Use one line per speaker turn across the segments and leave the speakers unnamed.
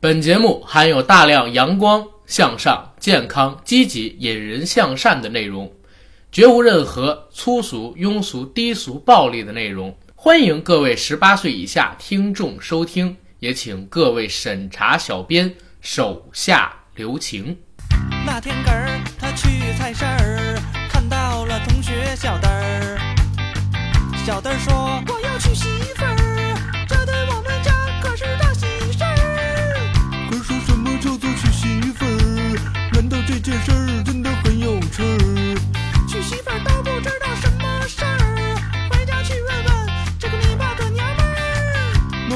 本节目含有大量阳光、向上、健康、积极、引人向善的内容，绝无任何粗俗、庸俗、低俗、暴力的内容。欢迎各位十八岁以下听众收听，也请各位审查小编手下留情。
那天个儿，他去菜市儿，看到了同学小灯儿。小灯儿说：“我要娶媳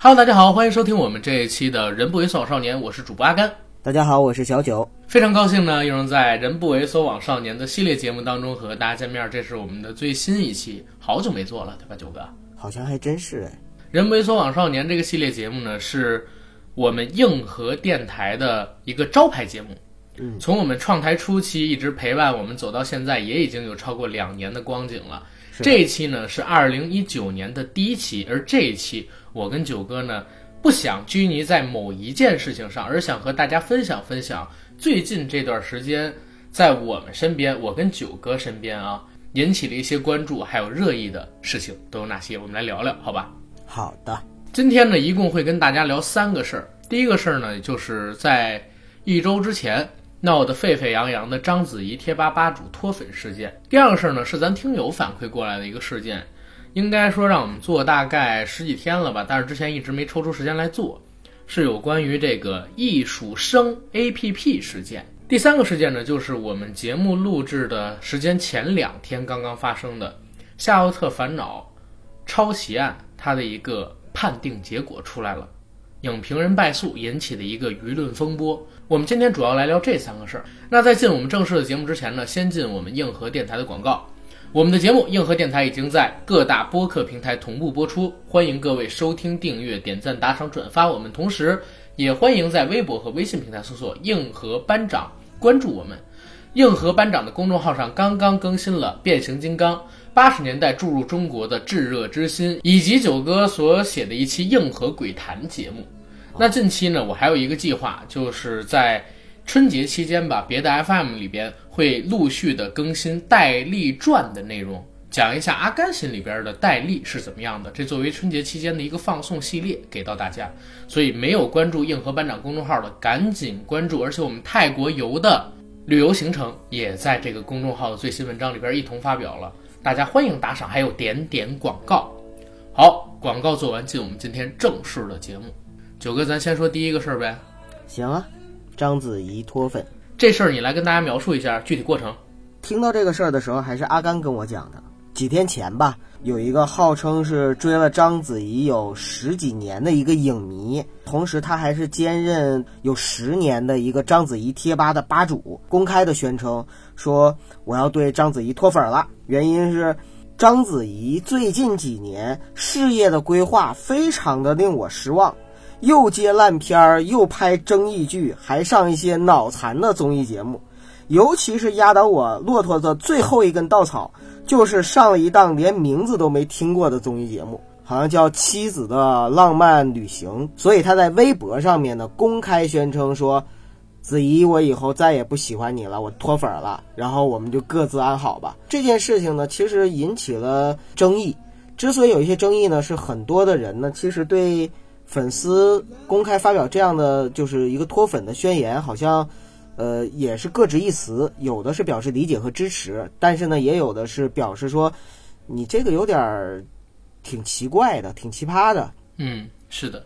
Hello，大家好，欢迎收听我们这一期的《人不猥琐少年》，我是主播阿甘。
大家好，我是小九。
非常高兴呢，又能在《人不猥琐网少年》的系列节目当中和大家见面。这是我们的最新一期，好久没做了，对吧，九哥？
好像还真是哎，《
人不猥琐网少年》这个系列节目呢，是我们硬核电台的一个招牌节目。
嗯
从我们创台初期一直陪伴我们走到现在，也已经有超过两年的光景了。
是
这一期呢是二零一九年的第一期，而这一期我跟九哥呢不想拘泥在某一件事情上，而想和大家分享分享最近这段时间在我们身边，我跟九哥身边啊引起了一些关注还有热议的事情都有哪些，我们来聊聊，好吧？
好的，
今天呢，一共会跟大家聊三个事儿。第一个事儿呢，就是在一周之前闹得沸沸扬扬的章子怡贴吧吧主脱粉事件。第二个事儿呢，是咱听友反馈过来的一个事件，应该说让我们做大概十几天了吧，但是之前一直没抽出时间来做，是有关于这个艺术生 APP 事件。第三个事件呢，就是我们节目录制的时间前两天刚刚发生的《夏洛特烦恼》抄袭案，它的一个判定结果出来了，影评人败诉引起的一个舆论风波。我们今天主要来聊这三个事儿。那在进我们正式的节目之前呢，先进我们硬核电台的广告。我们的节目硬核电台已经在各大播客平台同步播出，欢迎各位收听、订阅、点赞、打赏、转发我们。同时，也欢迎在微博和微信平台搜索“硬核班长”，关注我们。硬核班长的公众号上刚刚更新了《变形金刚》八十年代注入中国的炙热之心，以及九哥所写的一期硬核鬼谈节目。那近期呢，我还有一个计划，就是在春节期间吧，别的 FM 里边会陆续的更新戴笠传的内容，讲一下阿甘心里边的戴笠是怎么样的。这作为春节期间的一个放送系列给到大家，所以没有关注硬核班长公众号的赶紧关注，而且我们泰国游的旅游行程也在这个公众号的最新文章里边一同发表了，大家欢迎打赏，还有点点广告。好，广告做完，进我们今天正式的节目。九哥，咱先说第一个事儿呗。
行啊。章子怡脱粉，
这事儿你来跟大家描述一下具体过程。
听到这个事儿的时候，还是阿甘跟我讲的。几天前吧，有一个号称是追了章子怡有十几年的一个影迷，同时他还是兼任有十年的一个章子怡贴吧的吧主，公开的宣称说我要对章子怡脱粉了，原因是章子怡最近几年事业的规划非常的令我失望。又接烂片儿，又拍争议剧，还上一些脑残的综艺节目。尤其是压倒我骆驼的最后一根稻草，就是上了一档连名字都没听过的综艺节目，好像叫《妻子的浪漫旅行》。所以他在微博上面呢公开宣称说：“子怡，我以后再也不喜欢你了，我脱粉了，然后我们就各自安好吧。”这件事情呢，其实引起了争议。之所以有一些争议呢，是很多的人呢，其实对。粉丝公开发表这样的就是一个脱粉的宣言，好像，呃，也是各执一词，有的是表示理解和支持，但是呢，也有的是表示说，你这个有点儿挺奇怪的，挺奇葩的。
嗯，是的，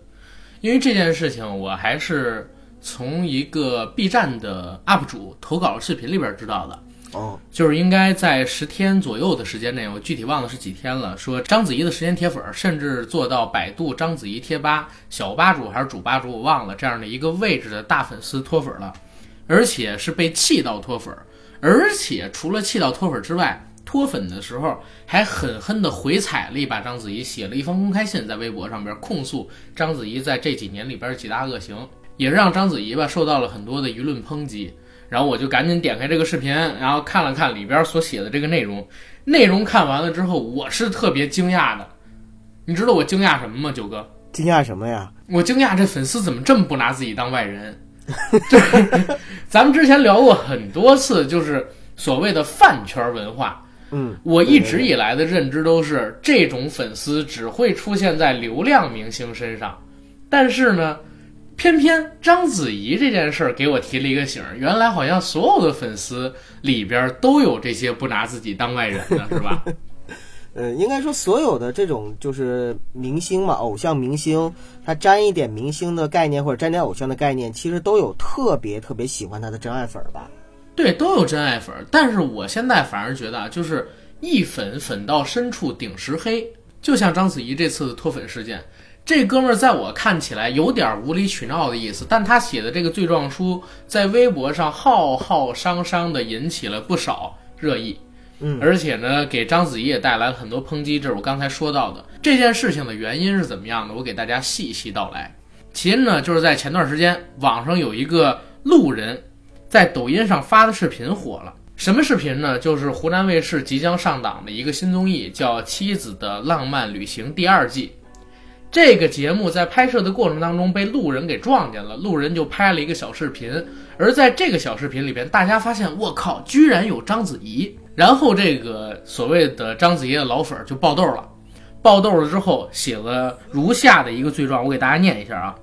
因为这件事情，我还是从一个 B 站的 UP 主投稿视频里边知道的。
哦，
就是应该在十天左右的时间内，我具体忘了是几天了。说章子怡的时间铁粉，甚至做到百度章子怡贴吧小吧主还是主吧主，我忘了这样的一个位置的大粉丝脱粉了，而且是被气到脱粉，而且除了气到脱粉之外，脱粉的时候还狠狠地回踩了一把章子怡，写了一封公开信在微博上边控诉章子怡在这几年里边几大恶行，也让章子怡吧受到了很多的舆论抨击。然后我就赶紧点开这个视频，然后看了看里边所写的这个内容。内容看完了之后，我是特别惊讶的。你知道我惊讶什么吗，九哥？
惊讶什么呀？
我惊讶这粉丝怎么这么不拿自己当外人？就是咱们之前聊过很多次，就是所谓的饭圈文化。
嗯，
我一直以来的认知都是，这种粉丝只会出现在流量明星身上。但是呢，偏偏章子怡这件事儿给我提了一个醒儿，原来好像所有的粉丝里边都有这些不拿自己当外人的，是吧？
呃，应该说所有的这种就是明星嘛，偶像明星，他沾一点明星的概念或者沾点偶像的概念，其实都有特别特别喜欢他的真爱粉儿吧。
对，都有真爱粉儿，但是我现在反而觉得啊，就是一粉粉到深处顶石黑，就像章子怡这次的脱粉事件，这哥们儿在我看起来有点无理取闹的意思，但他写的这个罪状书在微博上浩浩汤汤的引起了不少热议。
嗯
而且呢，给章子怡也带来了很多抨击，这是我刚才说到的这件事情的原因是怎么样的，我给大家细细道来。起因呢，就是在前段时间，网上有一个路人在抖音上发的视频火了。什么视频呢？就是湖南卫视即将上档的一个新综艺，叫《妻子的浪漫旅行》第二季。这个节目在拍摄的过程当中被路人给撞见了，路人就拍了一个小视频。而在这个小视频里边，大家发现，我靠，居然有章子怡。然后这个所谓的章子怡的老粉就爆豆了，爆豆了之后写了如下的一个罪状，我给大家念一下啊，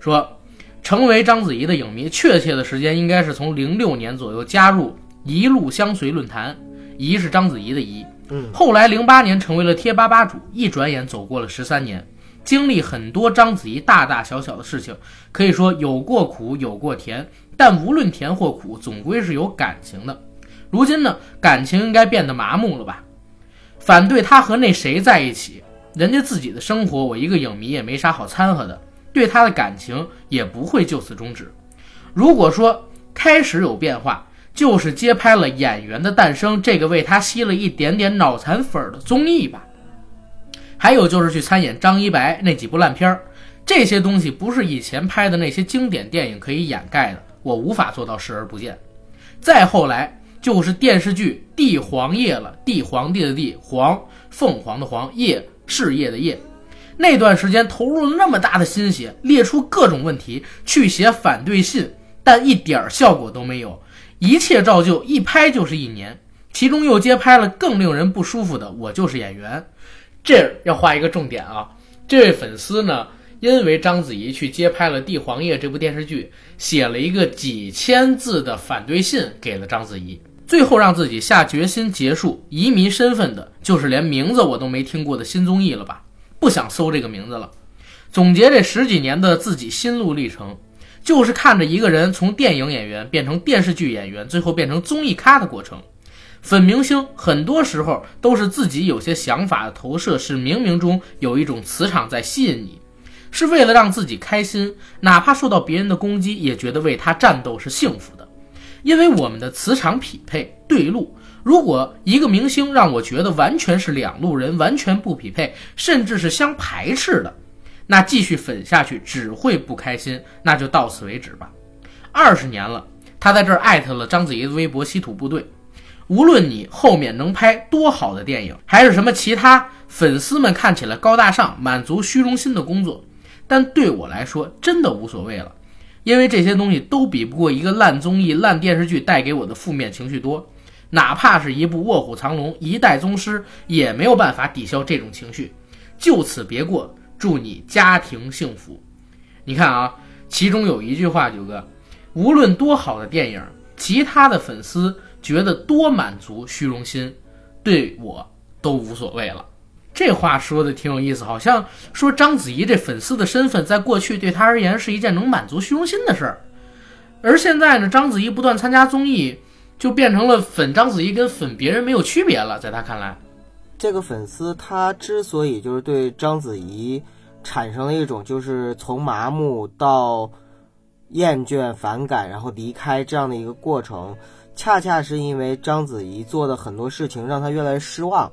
说成为章子怡的影迷，确切的时间应该是从零六年左右加入一路相随论坛，怡是章子怡的怡，
嗯，
后来零八年成为了贴吧吧主，一转眼走过了十三年。经历很多章子怡大大小小的事情，可以说有过苦，有过甜，但无论甜或苦，总归是有感情的。如今呢，感情应该变得麻木了吧？反对他和那谁在一起，人家自己的生活，我一个影迷也没啥好掺和的，对他的感情也不会就此终止。如果说开始有变化，就是接拍了《演员的诞生》这个为他吸了一点点脑残粉的综艺吧。还有就是去参演张一白那几部烂片儿，这些东西不是以前拍的那些经典电影可以掩盖的，我无法做到视而不见。再后来就是电视剧《帝皇夜》了，帝皇帝的帝，皇凤凰的凰，夜事业的业。那段时间投入了那么大的心血，列出各种问题去写反对信，但一点儿效果都没有，一切照旧，一拍就是一年。其中又接拍了更令人不舒服的《我就是演员》。这要画一个重点啊！这位粉丝呢，因为章子怡去接拍了《帝皇夜》这部电视剧，写了一个几千字的反对信给了章子怡，最后让自己下决心结束移民身份的，就是连名字我都没听过的新综艺了吧？不想搜这个名字了。总结这十几年的自己心路历程，就是看着一个人从电影演员变成电视剧演员，最后变成综艺咖的过程。粉明星很多时候都是自己有些想法的投射，是冥冥中有一种磁场在吸引你，是为了让自己开心，哪怕受到别人的攻击，也觉得为他战斗是幸福的。因为我们的磁场匹配对路。如果一个明星让我觉得完全是两路人，完全不匹配，甚至是相排斥的，那继续粉下去只会不开心，那就到此为止吧。二十年了，他在这儿艾特了章子怡的微博“稀土部队”。无论你后面能拍多好的电影，还是什么其他粉丝们看起来高大上、满足虚荣心的工作，但对我来说真的无所谓了，因为这些东西都比不过一个烂综艺、烂电视剧带给我的负面情绪多。哪怕是一部《卧虎藏龙》《一代宗师》，也没有办法抵消这种情绪。就此别过，祝你家庭幸福。你看啊，其中有一句话，九哥，无论多好的电影，其他的粉丝觉得多满足虚荣心，对我都无所谓了。这话说的挺有意思，好像说章子怡这粉丝的身份，在过去对她而言是一件能满足虚荣心的事儿，而现在呢，章子怡不断参加综艺，就变成了粉章子怡跟粉别人没有区别了，在他看来，
这个粉丝他之所以就是对章子怡产生了一种就是从麻木到厌倦、反感，然后离开这样的一个过程，恰恰是因为章子怡做的很多事情让他越来越失望，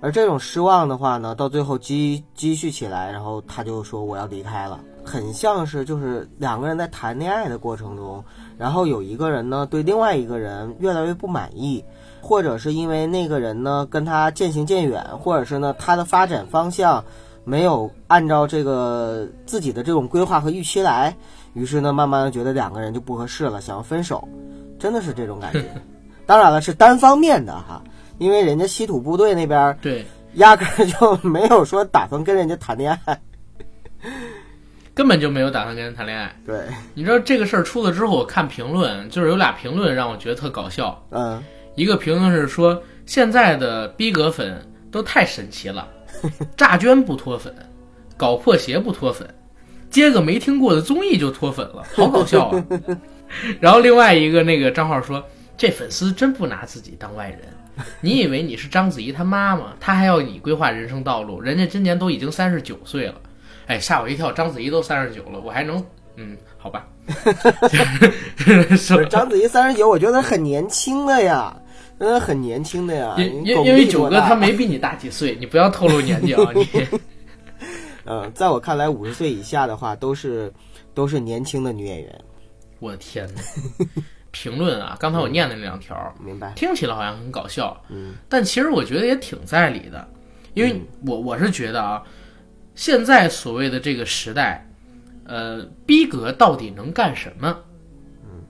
而这种失望的话呢，到最后积积蓄起来，然后他就说我要离开了，很像是就是两个人在谈恋爱的过程中，然后有一个人呢对另外一个人越来越不满意，或者是因为那个人呢跟他渐行渐远，或者是呢他的发展方向没有按照这个自己的这种规划和预期来，于是呢慢慢的觉得两个人就不合适了，想要分手，真的是这种感觉。当然了，是单方面的哈，因为人家稀土部队那边
对，
压根儿就没有说打算跟人家谈恋爱。
根本就没有打算跟人谈恋爱。
对，
你知道这个事儿出了之后，我看评论，就是有俩评论让我觉得特搞笑。
嗯，
一个评论是说，现在的逼格粉都太神奇了，诈捐不脱粉，搞破鞋不脱粉，接个没听过的综艺就脱粉了，好搞笑啊！然后另外一个那个账号说，这粉丝真不拿自己当外人。你以为你是章子怡她妈吗？她还要你规划人生道路，人家今年都已经三十九岁了。哎，吓我一跳！章子怡都三十九了，我还能嗯，好吧。说
章子怡三十九，我觉得很年轻的呀，嗯很年轻的呀。
因因因为九哥他没比你大几岁，你不要透露年纪啊！你
嗯，在我看来，五十岁以下的话都是都是年轻的女演员。
我的天哪！评论啊，刚才我念的那两条，
明白？
听起来好像很搞笑，
嗯，
但其实我觉得也挺在理的，因为我我是觉得啊，现在所谓的这个时代，呃，逼格到底能干什么？嗯，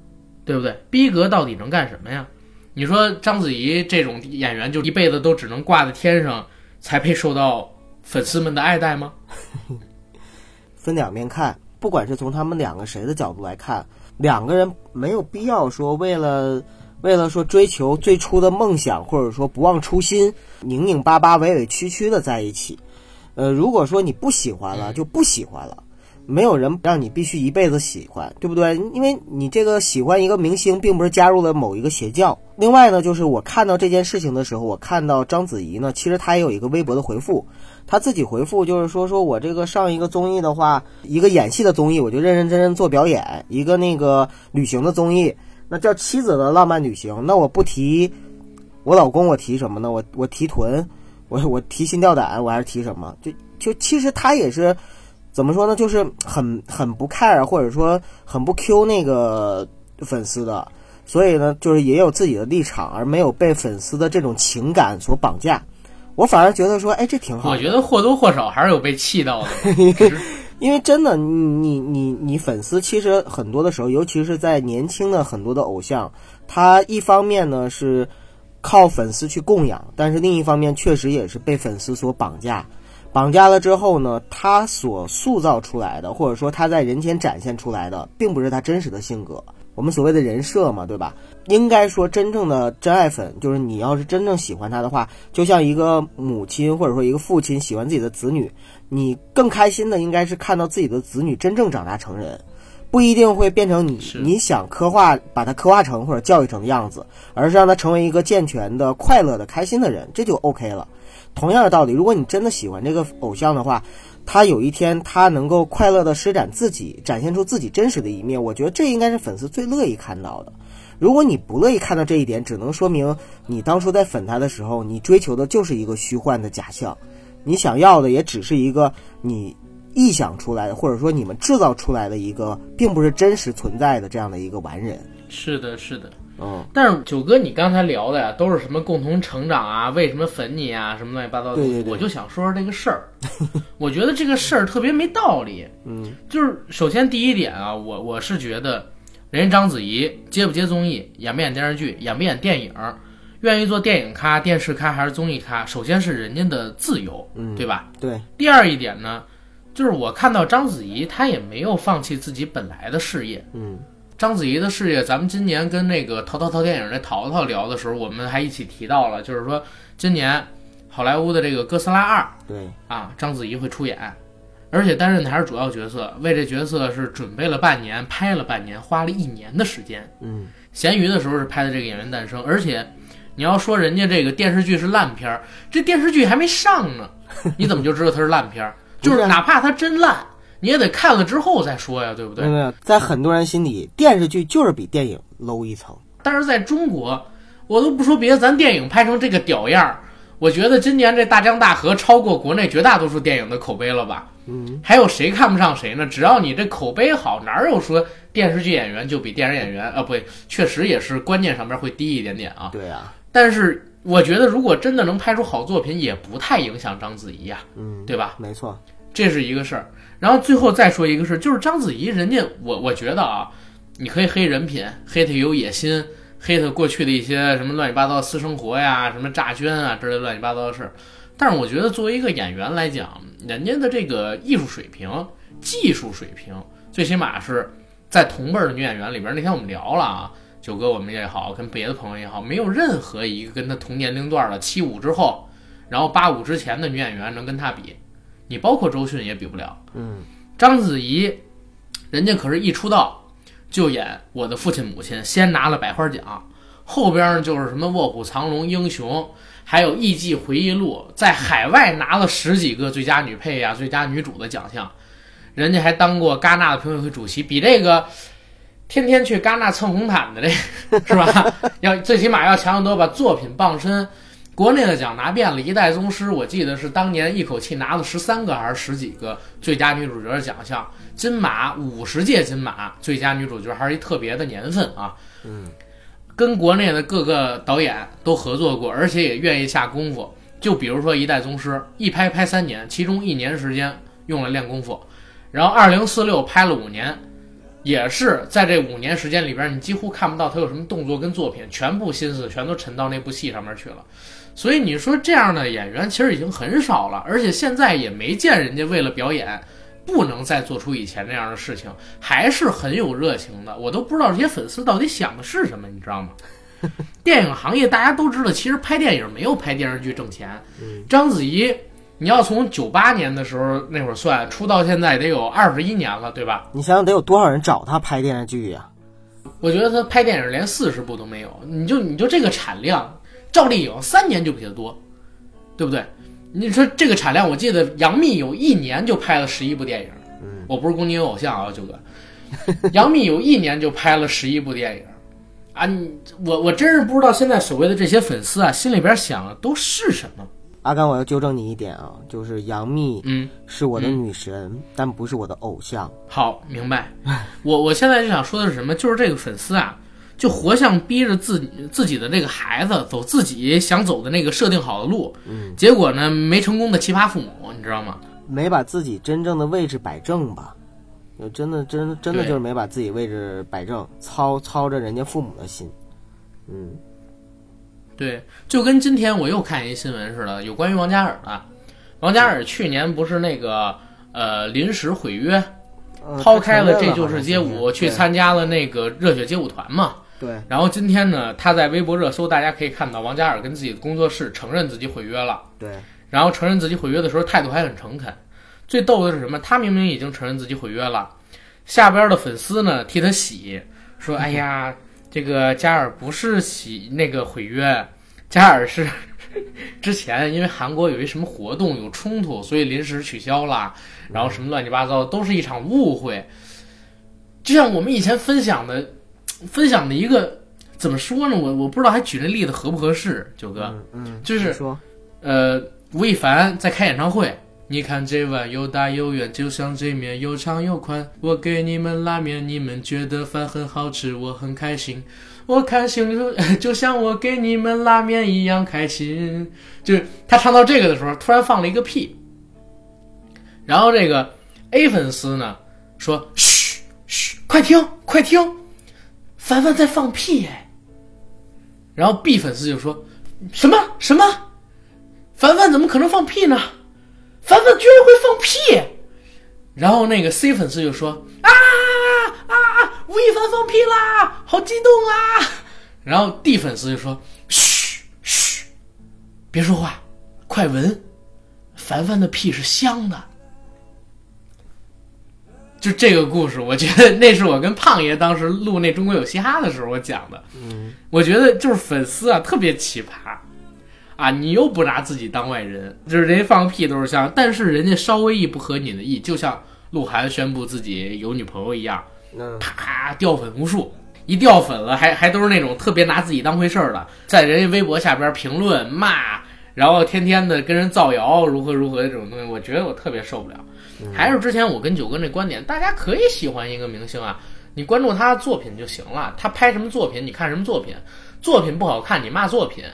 对不对？逼格到底能干什么呀？你说章子怡这种演员，就一辈子都只能挂在天上，才配受到粉丝们的爱戴吗？
分两面看，不管是从他们两个谁的角度来看，两个人没有必要说为了为了说追求最初的梦想，或者说不忘初心，拧拧巴巴、委委屈屈的在一起。呃，如果说你不喜欢了，就不喜欢了。没有人让你必须一辈子喜欢，对不对？因为你这个喜欢一个明星，并不是加入了某一个邪教。另外呢，就是我看到这件事情的时候，我看到章子怡呢，其实她也有一个微博的回复，他自己回复就是说，说我这个上一个综艺的话，一个演戏的综艺，我就认认真真做表演；一个那个旅行的综艺，那叫《妻子的浪漫旅行》，那我不提我老公，我提什么呢？我我提臀，我我提心吊胆，我还是提什么？就就其实他也是。怎么说呢？就是很很不 care，或者说很不 Q 那个粉丝的，所以呢，就是也有自己的立场，而没有被粉丝的这种情感所绑架。我反而觉得说，哎，这挺好
我。觉得或多或少还是有被气到的。
因为真的，你你你你粉丝其实很多的时候，尤其是在年轻的很多的偶像，他一方面呢是靠粉丝去供养，但是另一方面确实也是被粉丝所绑架。绑架了之后呢，他所塑造出来的，或者说他在人前展现出来的，并不是他真实的性格。我们所谓的人设嘛，对吧？应该说，真正的真爱粉，就是你要是真正喜欢他的话，就像一个母亲或者说一个父亲喜欢自己的子女，你更开心的应该是看到自己的子女真正长大成人，不一定会变成你你想刻画把他刻画成或者教育成的样子，而是让他成为一个健全的、快乐的、开心的人，这就 OK 了。同样的道理，如果你真的喜欢这个偶像的话，他有一天他能够快乐的施展自己，展现出自己真实的一面，我觉得这应该是粉丝最乐意看到的。如果你不乐意看到这一点，只能说明你当初在粉他的时候，你追求的就是一个虚幻的假象，你想要的也只是一个你臆想出来的，或者说你们制造出来的一个，并不是真实存在的这样的一个完人。
是的，是的。
嗯，
但是九哥，你刚才聊的呀，都是什么共同成长啊，为什么粉你啊，什么乱七八糟的。
对对对
我就想说说这个事儿，我觉得这个事儿特别没道理。
嗯，
就是首先第一点啊，我我是觉得，人家章子怡接不接综艺，演不演电视剧，演不演电影，愿意做电影咖、电视咖还是综艺咖，首先是人家的自由，
嗯
对吧？
对，
第二一点呢，就是我看到章子怡她也没有放弃自己本来的事业，
嗯
章子怡的事业，咱们今年跟那个淘淘淘电影那淘淘聊的时候，我们还一起提到了，就是说今年好莱坞的这个《哥斯拉二》
对，
啊，章子怡会出演，而且担任的还是主要角色，为这角色是准备了半年，拍了半年，花了一年的时间。
嗯，
闲鱼的时候是拍的这个《演员诞生》，而且你要说人家这个电视剧是烂片儿，这电视剧还没上呢，你怎么就知道它是烂片儿？就
是
哪怕它真烂，你也得看了之后再说呀，对不对？
没有没有，在很多人心里，电视剧就是比电影 low 一层。
但是在中国，我都不说别的，咱电影拍成这个屌样儿，我觉得今年这大江大河超过国内绝大多数电影的口碑了吧？
嗯，
还有谁看不上谁呢？只要你这口碑好，哪有说电视剧演员就比电影演员啊？不对，确实也是观念上面会低一点点啊。
对啊，
但是我觉得，如果真的能拍出好作品，也不太影响章子怡呀、
嗯，
对吧？
没错，
这是一个事儿。然后最后再说一个事儿，就是章子怡，人家我我觉得啊，你可以黑人品，黑她有野心，黑她过去的一些什么乱七八糟私生活呀，什么诈捐啊之类乱七八糟的事儿。但是我觉得作为一个演员来讲，人家的这个艺术水平、技术水平，最起码是在同辈的女演员里边。那天我们聊了啊，九哥我们也好，跟别的朋友也好，没有任何一个跟她同年龄段的七五之后，然后八五之前的女演员能跟她比。你包括周迅也比不了。
嗯，
章子怡，人家可是一出道就演《我的父亲母亲》，先拿了百花奖，后边就是什么《卧虎藏龙》《英雄》，还有《艺伎回忆录》，在海外拿了十几个最佳女配呀、最佳女主的奖项，人家还当过戛纳的评委会主席，比这个。天天去戛纳蹭红毯的这是吧？要最起码要强得多，把作品傍身。国内的奖拿遍了，一代宗师，我记得是当年一口气拿了十三个还是十几个最佳女主角的奖项，金马五十届金马最佳女主角还是一特别的年份啊。
嗯，
跟国内的各个导演都合作过，而且也愿意下功夫。就比如说一代宗师，一拍拍三年，其中一年时间用来练功夫，然后二零四六拍了五年，也是在这五年时间里边，你几乎看不到他有什么动作跟作品，全部心思全都沉到那部戏上面去了。所以你说这样的演员其实已经很少了，而且现在也没见人家为了表演不能再做出以前那样的事情，还是很有热情的。我都不知道这些粉丝到底想的是什么，你知道吗？电影行业大家都知道，其实拍电影没有拍电视剧挣钱。章子怡，你要从九八年的时候那会儿算，出道现在得有二十一年了，对吧？
你想想得有多少人找他拍电视剧呀、
我觉得他拍电影连四十部都没有，你就你就这个产量，赵丽颖三年就比他多，对不对？你说这个产量，我记得杨幂有一年就拍了十一部电影，
嗯，
我不是攻击你偶像啊，九哥，杨幂有一年就拍了十一部电影，啊，你我我真是不知道现在所谓的这些粉丝啊，心里边想的都是什么？
阿甘，我要纠正你一点啊，就是杨幂
嗯，
是我的女神，但不是我的偶像。
好，明白。我我现在就想说的是什么？就是这个粉丝啊，就活像逼着自己自己的这个孩子走自己想走的那个设定好的路，
嗯，
结果呢没成功的奇葩父母，你知道吗？
没把自己真正的位置摆正吧？就真的真真的就是没把自己位置摆正，操操着人家父母的心。嗯
对，就跟今天我又看一新闻似的，有关于王嘉尔的。王嘉尔去年不是那个呃临时毁约，
呃
抛开了这就是街舞，去参加了那个热血街舞团嘛。
对对
然后今天呢，他在微博热搜，大家可以看到王嘉尔跟自己的工作室承认自己毁约了。
对，
然后承认自己毁约的时候态度还很诚恳。最逗的是什么？他明明已经承认自己毁约了，下边的粉丝呢替他洗，说：“哎呀，这个嘉尔不是洗那个毁约，嘉尔是 之前因为韩国有一什么活动有冲突，所以临时取消了，然后什么乱七八糟，都是一场误会。就像我们以前分享的，分享的一个怎么说呢？我我不知道还举这例子合不合适，九哥。
嗯嗯，
就是
说
呃，吴亦凡在开演唱会。你看这碗又大又圆，就像这面又长又宽。我给你们拉面，你们觉得饭很好吃，我很开心。我开心就 就像我给你们拉面一样开心。就是他唱到这个的时候，突然放了一个屁。然后这个 A 粉丝呢说：“嘘嘘，快听快听，凡凡在放屁哎。”然后 B 粉丝就说：“什么什么？凡凡怎么可能放屁呢？凡凡居然会放屁！然后那个 C 粉丝就说：“啊啊！吴亦凡放屁啦，好激动啊！”然后 D 粉丝就说：“嘘嘘，别说话，快闻，凡凡的屁是香的。”就这个故事，我觉得那是我跟胖爷当时录那《中国有嘻哈》的时候我讲的。嗯，我觉得就是粉丝啊，特别奇葩啊！你又不拿自己当外人，就是人家放个屁都是香，但是人家稍微一不合你的意，就像鹿晗宣布自己有女朋友一样，
嗯，
啪掉粉无数。一掉粉了，还还都是那种特别拿自己当回事儿的，在人家微博下边评论骂，然后天天的跟人造谣，如何如何的这种东西，我觉得我特别受不了。还是之前我跟九哥那观点，大家可以喜欢一个明星啊，你关注他的作品就行了，他拍什么作品，你看什么作品，作品不好看你骂作品，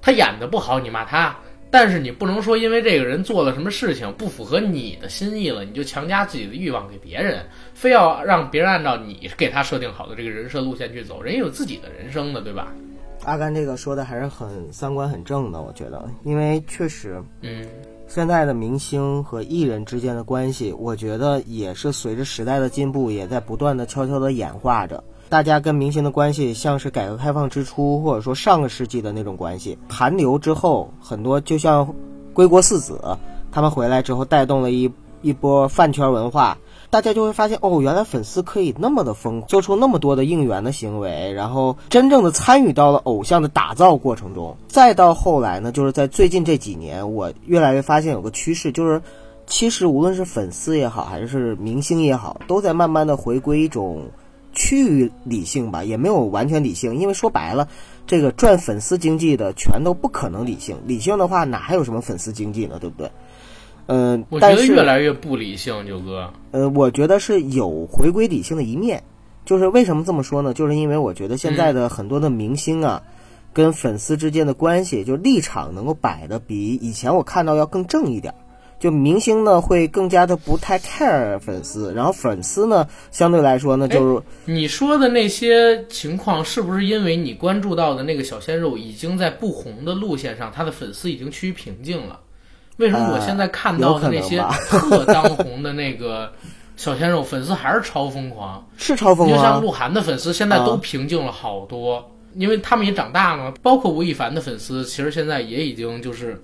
他演的不好你骂他。但是你不能说因为这个人做了什么事情不符合你的心意了，你就强加自己的欲望给别人，非要让别人按照你给他设定好的这个人设路线去走，人也有自己的人生的，对吧？
阿甘这个说的还是很三观很正的，我觉得，因为确实
嗯，
现在的明星和艺人之间的关系，我觉得也是随着时代的进步，也在不断的悄悄的演化着。大家跟明星的关系像是改革开放之初，或者说上个世纪的那种关系。韩流之后，很多就像归国四子，他们回来之后带动了一一波饭圈文化，大家就会发现哦，原来粉丝可以那么的疯，做出那么多的应援的行为，然后真正的参与到了偶像的打造过程中。再到后来呢，就是在最近这几年，我越来越发现有个趋势，就是其实无论是粉丝也好，还是明星也好，都在慢慢的回归一种。趋于理性吧，也没有完全理性，因为说白了，这个赚粉丝经济的全都不可能理性。理性的话，哪还有什么粉丝经济呢？对不对？嗯、
我觉得越来越不理性，九哥。
呃，我觉得是有回归理性的一面。就是为什么这么说呢？就是因为我觉得现在的很多的明星啊，跟粉丝之间的关系，就立场能够摆的比以前我看到要更正一点儿。就明星呢会更加的不太 care 粉丝，然后粉丝呢相对来说呢就是
你说的那些情况，是不是因为你关注到的那个小鲜肉已经在不红的路线上，他的粉丝已经趋于平静了？为什么我现在看到的那些特当红的那个小鲜肉粉丝还是超疯狂？
是超疯
狂就像
啊
鹿晗的粉丝现在都
啊
平静了好多，因为他们也长大了嘛。包括吴亦凡的粉丝，其实现在也已经就是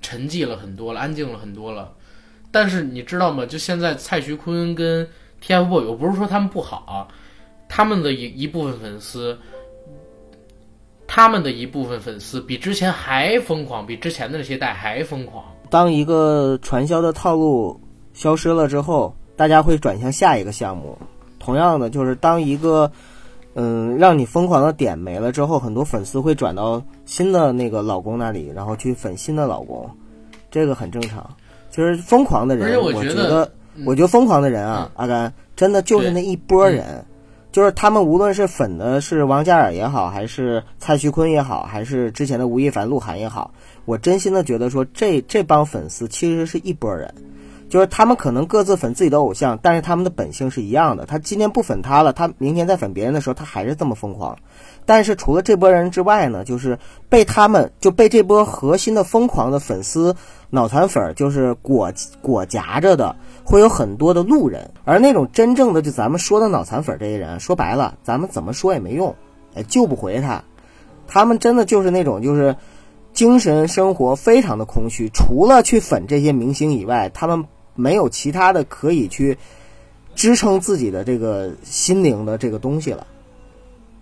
沉寂了很多了，安静了很多了。但是你知道吗？就现在蔡徐坤跟 TFBOYS，我不是说他们不好啊，他们的一一部分粉丝，他们的一部分粉丝比之前还疯狂，比之前的那些代还疯狂。
当一个传销的套路消失了之后，大家会转向下一个项目。同样的，就是当一个嗯让你疯狂的点没了之后，很多粉丝会转到新的那个老公那里，然后去粉新的老公，这个很正常。其实疯狂的人，
我
我
觉得
得，我觉得疯狂的人啊，阿甘真的就是那一波人。就是他们无论是粉的是王嘉尔也好，还是蔡徐坤也好，还是之前的吴亦凡、鹿晗也好，我真心的觉得说这这帮粉丝其实是一拨人，就是他们可能各自粉自己的偶像，但是他们的本性是一样的。他今天不粉他了，他明天再粉别人的时候，他还是这么疯狂。但是除了这波人之外呢，就是被他们就被这波核心的疯狂的粉丝脑残粉儿就是裹裹夹着的，会有很多的路人。而那种真正的就咱们说的脑残粉这些人，说白了，咱们怎么说也没用，哎，救不回他。他们真的就是那种就是精神生活非常的空虚，除了去粉这些明星以外，他们没有其他的可以去支撑自己的这个心灵的这个东西了。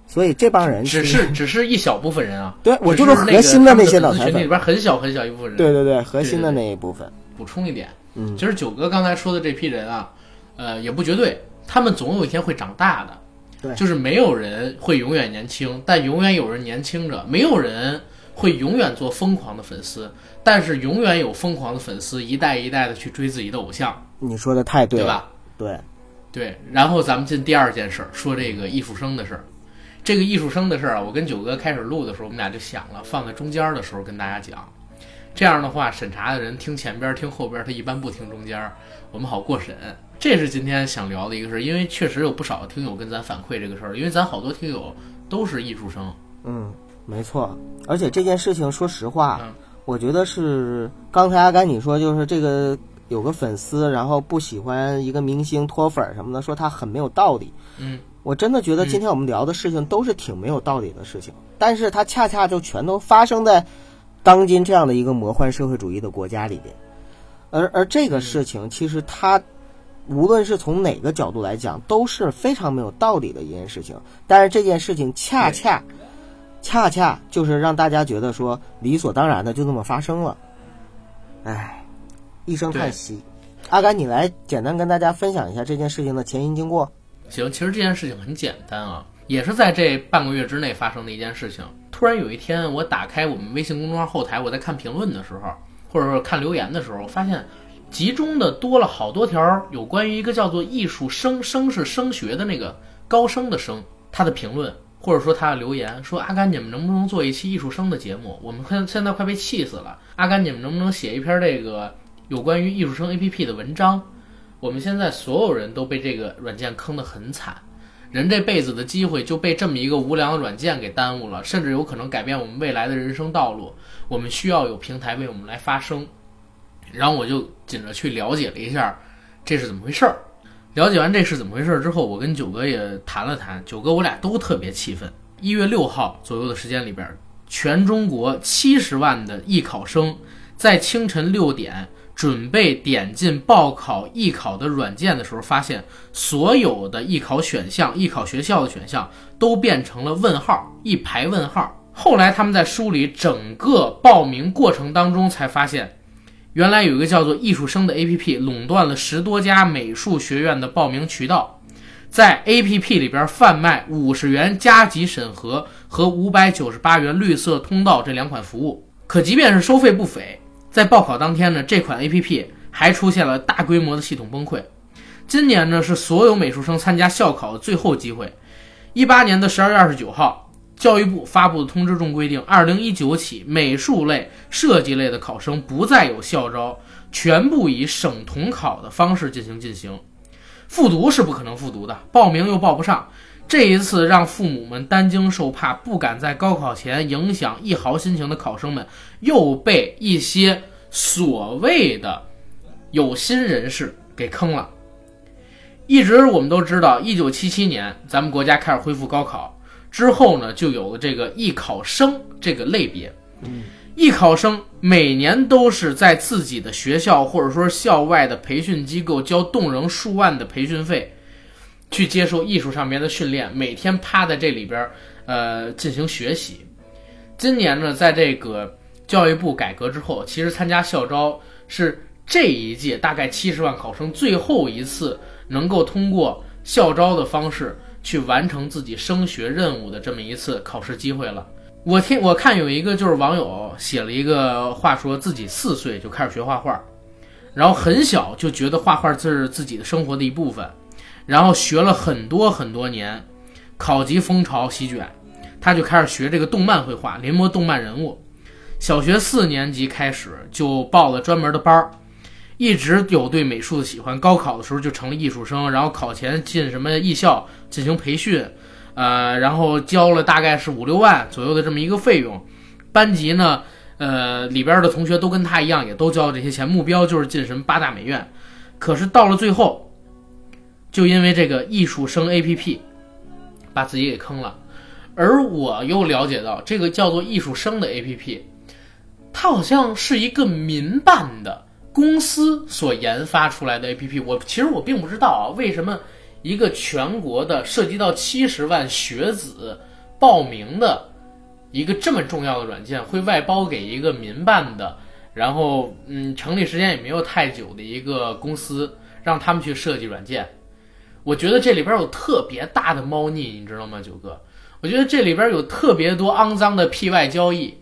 所以这帮人
只是只是一小部分人啊，
对我就是是核心的那些脑残粉
里边很小很小一部分人。
对对对，核心的那一部分。
补充一点，
嗯
其实九哥刚才说的这批人啊，呃，也不绝对，他们总有一天会长大的。
对
就是没有人会永远年轻，但永远有人年轻着；没有人会永远做疯狂的粉丝，但是永远有疯狂的粉丝一代一代的去追自己的偶像，
你说的太对了，
对吧？
对，
对，然后咱们进第二件事儿，说这个艺术生的事儿。这个艺术生的事儿啊，我跟九哥开始录的时候，我们俩就想了，放在中间儿的时候跟大家讲。这样的话，审查的人听前边儿听后边儿，他一般不听中间儿，我们好过审。这是今天想聊的一个事儿，因为确实有不少听友跟咱反馈这个事儿，因为咱好多听友都是艺术生。
嗯，没错。而且这件事情，说实话，
嗯
我觉得是刚才阿甘你说，就是这个有个粉丝，然后不喜欢一个明星脱粉儿什么的，说他很没有道理。
嗯，
我真的觉得今天我们聊的事情都是挺没有道理的事情，但是它恰恰就全都发生在当今这样的一个魔幻社会主义的国家里边，而而这个事情其实它无论是从哪个角度来讲，都是非常没有道理的一件事情。但是这件事情恰恰恰恰就是让大家觉得说理所当然的就这么发生了，唉，一声叹息。阿甘，你来简单跟大家分享一下这件事情的前因经过。
行，其实这件事情很简单啊，也是在这半个月之内发生的一件事情。突然有一天，我打开我们微信公众号后台，我在看评论的时候，或者说看留言的时候，我发现集中的多了好多条有关于一个叫做艺术生生是升学的那个高升的升，他的评论或者说他的留言说：“阿甘，你们能不能做一期艺术生的节目？我们现现在快被气死了。阿甘，你们能不能写一篇这个有关于艺术生 APP 的文章？我们现在所有人都被这个软件坑得很惨。”人这辈子的机会就被这么一个无良的软件给耽误了，甚至有可能改变我们未来的人生道路。我们需要有平台为我们来发声。然后我就紧着去了解了一下这是怎么回事儿。了解完这是怎么回事之后，我跟九哥也谈了谈。九哥我俩都特别气愤。一月六号左右的时间里边，全中国七十万的艺考生在清晨六点。准备点进报考艺考的软件的时候，发现所有的艺考选项、艺考学校的选项都变成了问号，一排问号。后来他们在梳理整个报名过程当中，才发现，原来有一个叫做艺术生的 APP 垄断了十多家美术学院的报名渠道，在 APP 里边贩卖五十元加急审核和五百九十八元绿色通道这两款服务。可即便是收费不菲。在报考当天呢，这款 APP 还出现了大规模的系统崩溃。今年呢是所有美术生参加校考的最后机会。一八年的十二月二十九号，教育部发布的通知中规定，二零一九起，美术类、设计类的考生不再有校招，全部以省统考的方式进行进行。复读是不可能复读的，报名又报不上。这一次让父母们担惊受怕、不敢在高考前影响一毫心情的考生们，又被一些所谓的有心人士给坑了。一直我们都知道，一九七七年咱们国家开始恢复高考之后呢，就有了这个艺考生这个类别。
嗯，
艺考生每年都是在自己的学校或者说校外的培训机构交动人数万的培训费。去接受艺术上面的训练，每天趴在这里边儿，呃，进行学习。今年呢，在这个教育部改革之后，其实参加校招是这一届大概七十万考生最后一次能够通过校招的方式去完成自己升学任务的这么一次考试机会了。我听我看有一个就是网友写了一个话，说自己四岁就开始学画画，然后很小就觉得画画是自己的生活的一部分。然后学了很多很多年，考级风潮席卷，他就开始学这个动漫绘画，临摹动漫人物。小学四年级开始就报了专门的班儿，一直有对美术的喜欢。高考的时候就成了艺术生，然后考前进什么艺校进行培训，呃，然后交了大概是五六万左右的这么一个费用。班级呢，呃，里边的同学都跟他一样，也都交了这些钱，目标就是进什么八大美院。可是到了最后。就因为这个艺术生 APP，把自己给坑了，而我又了解到这个叫做艺术生的 APP，它好像是一个民办的公司所研发出来的 APP。我其实我并不知道啊，为什么一个全国的涉及到七十万学子报名的一个这么重要的软件，会外包给一个民办的，然后嗯，成立时间也没有太久的一个公司，让他们去设计软件。我觉得这里边有特别大的猫腻，你知道吗，九哥？我觉得这里边有特别多肮脏的 P 外交易，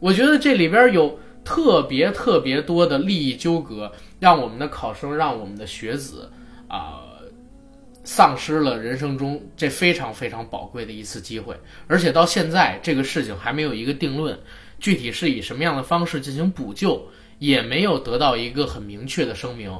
我觉得这里边有特别特别多的利益纠葛，让我们的考生，让我们的学子啊，丧失了人生中这非常非常宝贵的一次机会。而且到现在，这个事情还没有一个定论，具体是以什么样的方式进行补救，也没有得到一个很明确的声明。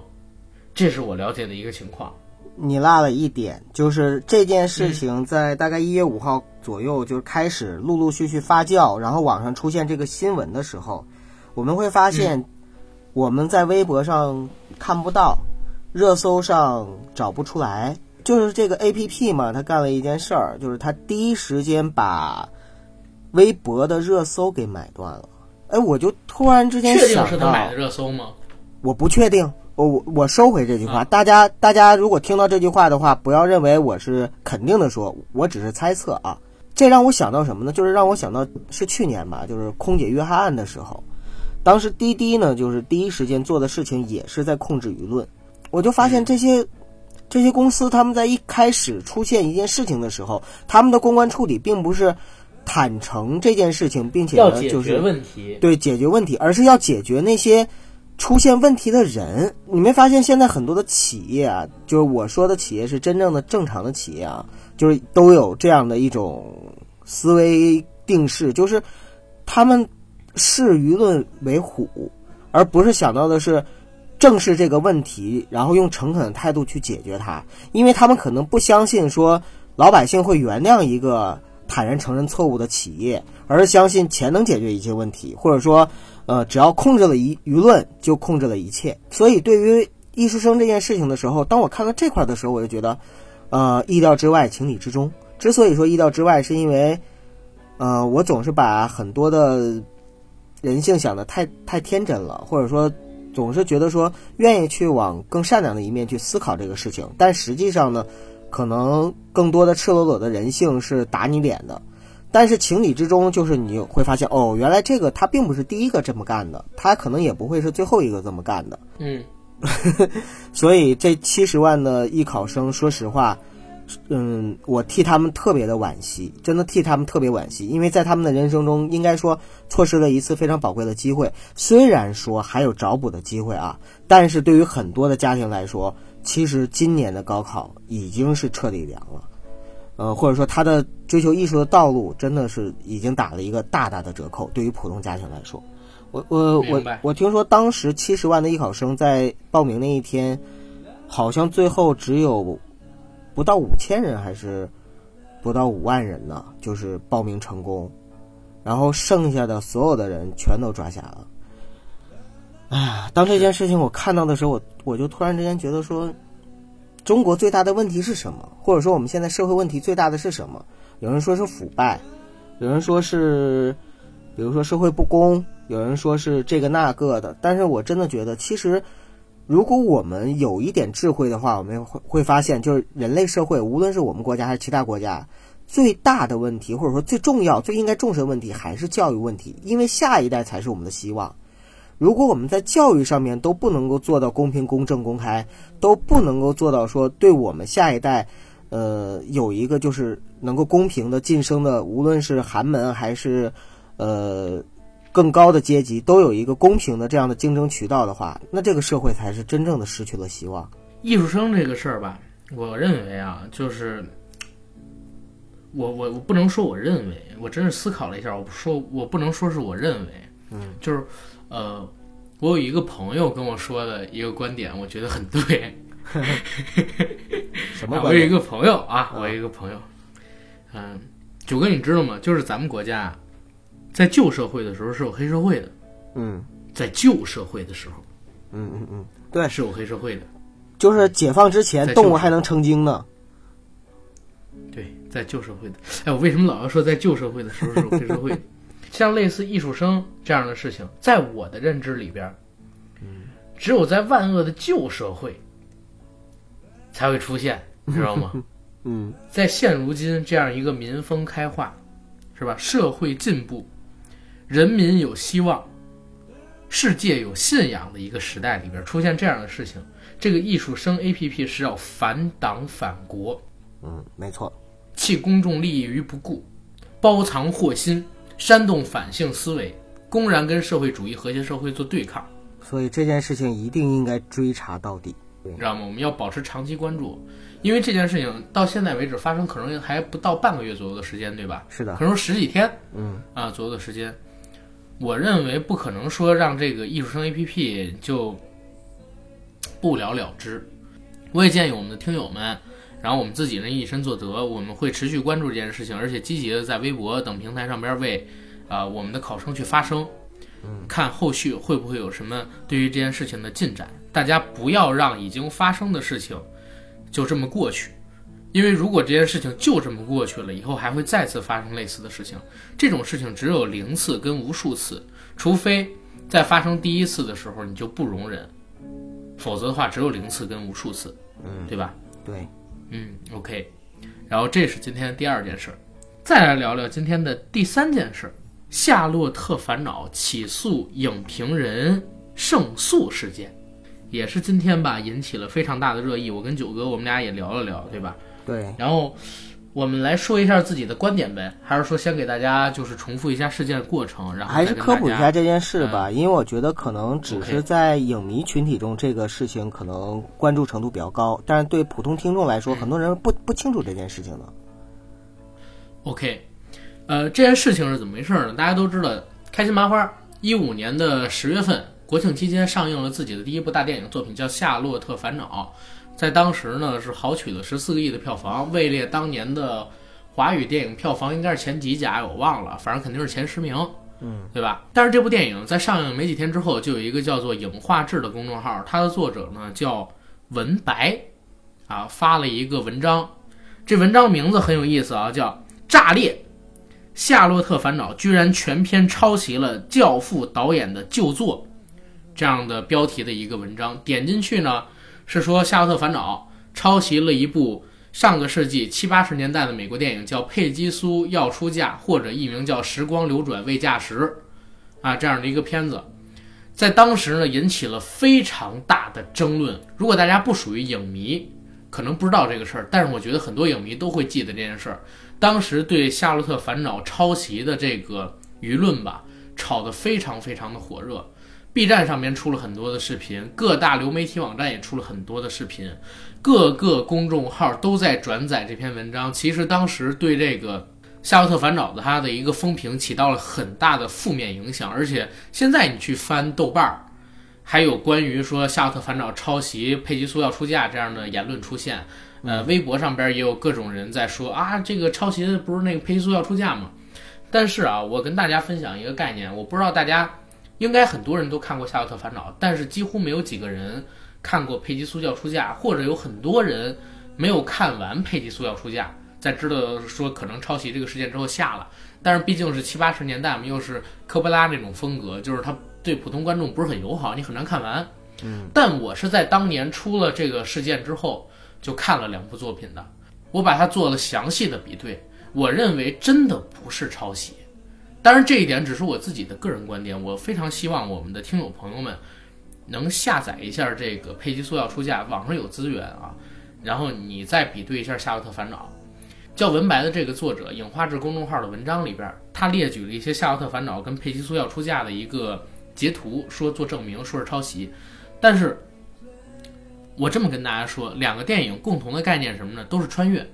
这是我了解的一个情况。
你落了一点，就是这件事情在大概一月五号左右就开始陆陆续续发酵，然后网上出现这个新闻的时候，我们会发现我们在微博上看不到，热搜上找不出来。就是这个 A P P 嘛，它干了一件事儿，就是它第一时间把微博的热搜给买断了。哎，我就突然之间
确定
想，
是他买的热搜吗？
我不确定，我我我收回这句话。
啊
大家大家如果听到这句话的话，不要认为我是肯定的说，我只是猜测啊。这让我想到什么呢？就是让我想到是去年吧，就是空姐约翰案的时候，当时滴滴呢，就是第一时间做的事情也是在控制舆论。我就发现这些、这些公司，他们在一开始出现一件事情的时候，他们的公关处理并不是坦诚这件事情，并且
要解决
呢就是
问题。
对解决问题，而是要解决那些出现问题的人。你没发现现在很多的企业啊，就是我说的企业是真正的正常的企业啊，就是都有这样的一种思维定式，就是他们视舆论为虎，而不是想到的是正视这个问题，然后用诚恳的态度去解决它，因为他们可能不相信说老百姓会原谅一个坦然承认错误的企业，而是相信钱能解决一切问题，或者说，呃，只要控制了舆舆论，就控制了一切。所以，对于艺术生这件事情的时候，当我看到这块的时候，我就觉得，呃，意料之外，情理之中。之所以说意料之外，是因为，呃，我总是把很多的人性想的太太天真了，或者说总是觉得说愿意去往更善良的一面去思考这个事情，但实际上呢，可能更多的赤裸裸的人性是打你脸的。但是情理之中，就是你会发现，哦，原来这个他并不是第一个这么干的，他可能也不会是最后一个这么干的。
嗯，
所以这七十万的艺考生，说实话，嗯，我替他们特别的惋惜，真的替他们特别惋惜，因为在他们的人生中，应该说错失了一次非常宝贵的机会。虽然说还有找补的机会啊，但是对于很多的家庭来说，其实今年的高考已经是彻底凉了。呃，或者说他的追求艺术的道路真的是已经打了一个大大的折扣，对于普通家庭来说。我我我我听说当时七十万的艺考生在报名那一天，好像最后只有不到五千人，还是不到五万人呢，就是报名成功，然后剩下的所有的人全都抓瞎了。哎呀，当这件事情我看到的时候，我我就突然之间觉得说，中国最大的问题是什么？或者说我们现在社会问题最大的是什么？有人说是腐败，有人说是，比如说社会不公，有人说是这个那个的。但是我真的觉得，其实如果我们有一点智慧的话，我们会会发现，就是人类社会，无论是我们国家还是其他国家，最大的问题，或者说最重要、最应该重视的问题，还是教育问题，因为下一代才是我们的希望。如果我们在教育上面都不能够做到公平、公正、公开，都不能够做到说对我们下一代，呃，有一个就是能够公平的晋升的，无论是寒门还是呃更高的阶级，都有一个公平的这样的竞争渠道的话，那这个社会才是真正的失去了希望。
艺术生这个事儿吧，我认为啊，就是我我我不能说我认为，我真是思考了一下，我不说我不能说是我认为，嗯，就是呃，我有一个朋友跟我说的一个观点，我觉得很对。
什么
啊我有一？个朋友啊，我有一个朋友，嗯，九哥你知道吗？就是咱们国家在旧社会的时候是有黑社会的，
嗯
在旧社会的时候
嗯嗯嗯，对，
是有黑社会的。
就是解放之前，动物还能成精呢。
对，在旧社会的，哎，我为什么老要说在旧社会的时候是有黑社会的？像类似艺术生这样的事情，在我的认知里边，嗯只有在万恶的旧社会才会出现，你知道吗？
嗯
在现如今这样一个民风开化，是吧？社会进步，人民有希望，世界有信仰的一个时代里边出现这样的事情，这个艺术生 A P P 是要反党反国，
嗯，没错。
弃公众利益于不顾，包藏祸心，煽动反性思维，公然跟社会主义和谐社会做对抗，
所以这件事情一定应该追查到底。
你知道吗？我们要保持长期关注，因为这件事情到现在为止发生可能还不到半个月左右的时间，对吧？
是的
可，能十几天，
嗯
啊左右的时间。我认为不可能说让这个艺术生 APP 就不了了之。我也建议我们的听友们，然后我们自己人以身作则，我们会持续关注这件事情，而且积极的在微博等平台上边为啊、我们的考生去发声，看后续会不会有什么对于这件事情的进展。大家不要让已经发生的事情就这么过去，因为如果这件事情就这么过去了，以后还会再次发生类似的事情。这种事情只有零次跟无数次，除非在发生第一次的时候你就不容忍，否则的话只有零次跟无数次，
嗯，
对吧？
对，
嗯，OK。然后这是今天的第二件事儿，再来聊聊今天的第三件事儿：《夏洛特烦恼》起诉影评人胜诉事件，也是今天吧引起了非常大的热议。我跟九哥我们俩也聊了聊，对吧？
对，
然后我们来说一下自己的观点呗，还是说先给大家就是重复一下事件过程，然后
还是科普一下这件事吧，因为我觉得可能只是在影迷群体中这个事情可能关注程度比较高，但是对普通听众来说，很多人不不清楚这件事情的。
OK，呃，这件事情是怎么回事呢？大家都知道，开心麻花一五年的十月份国庆期间上映了自己的第一部大电影作品，叫《夏洛特烦恼》，在当时呢是豪取了十四个亿的票房，位列当年的华语电影票房应该是前几甲，我忘了，反正肯定是前十名。
嗯，
对吧？但是这部电影在上映没几天之后，就有一个叫做“影画志”的公众号，它的作者呢叫文白，啊，发了一个文章，这文章名字很有意思啊，叫“炸裂”。夏洛特烦恼居然全篇抄袭了《教父》导演的旧作，这样的标题的一个文章。点进去呢，是说夏洛特烦恼抄袭了一部上个世纪七八十年代的美国电影，叫《佩姬苏要出嫁》，或者译名叫《时光流转未嫁时》，啊，这样的一个片子，在当时呢引起了非常大的争论。如果大家不属于影迷，可能不知道这个事儿，但是我觉得很多影迷都会记得这件事儿。当时对《夏洛特烦恼》抄袭的这个舆论吧，炒得非常非常的火热。B 站上面出了很多的视频，各大流媒体网站也出了很多的视频，各个公众号都在转载这篇文章。其实当时对这个《夏洛特烦恼》的它的一个风评起到了很大的负面影响，而且现在你去翻豆瓣儿，还有关于说《夏洛特烦恼》抄袭佩吉苏要出嫁这样的言论出现。呃，微博上边也有各种人在说啊，这个抄袭的不是那个佩吉苏要出嫁吗？但是啊，我跟大家分享一个概念，我不知道大家应该很多人都看过《夏洛特烦恼》，但是几乎没有几个人看过佩吉苏教出嫁，或者有很多人没有看完佩吉苏教出嫁，在知道说可能抄袭这个事件之后下了。但是毕竟是七八十年代嘛，又是科波拉那种风格，就是他对普通观众不是很友好，你很难看完。
嗯，
但我是在当年出了这个事件之后。就看了两部作品的，我把它做了详细的比对，我认为真的不是抄袭。当然，这一点只是我自己的个人观点。我非常希望我们的听友朋友们能下载一下这个《佩姬苏要出嫁》，网上有资源啊，然后你再比对一下《夏洛特烦恼》。叫文白的这个作者，影画志公众号的文章里边，他列举了一些《夏洛特烦恼》跟《佩姬苏要出嫁》的一个截图，说做证明，说是抄袭，但是。我这么跟大家说，两个电影共同的概念什么呢？都是穿越，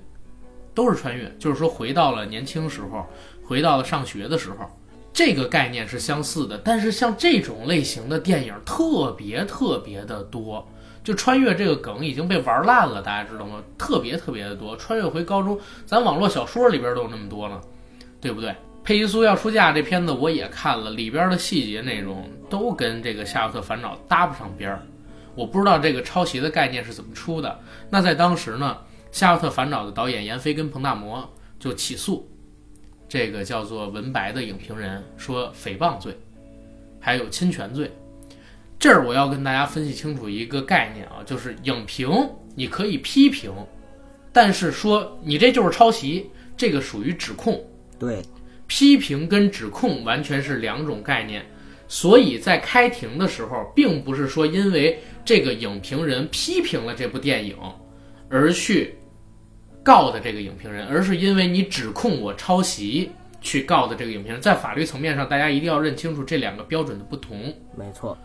都是穿越，就是说回到了年轻时候，回到了上学的时候，这个概念是相似的。但是像这种类型的电影特别特别的多，就穿越这个梗已经被玩烂了，大家知道吗？特别特别的多，穿越回高中，咱网络小说里边都有那么多呢，对不对？佩吉苏要出嫁这片子我也看了，里边的细节内容都跟这个《夏洛特烦恼》搭不上边儿。我不知道这个抄袭的概念是怎么出的。那在当时呢，《夏洛特烦恼》的导演闫飞跟彭大魔就起诉这个叫做文白的影评人，说诽谤罪，还有侵权罪。这儿我要跟大家分析清楚一个概念啊，就是影评你可以批评，但是说你这就是抄袭，这个属于指控。
对，
批评跟指控完全是两种概念。所以在开庭的时候，并不是说因为这个影评人批评了这部电影，而去告的这个影评人，而是因为你指控我抄袭去告的这个影评人。在法律层面上，大家一定要认清楚这两个标准的不同。
没错。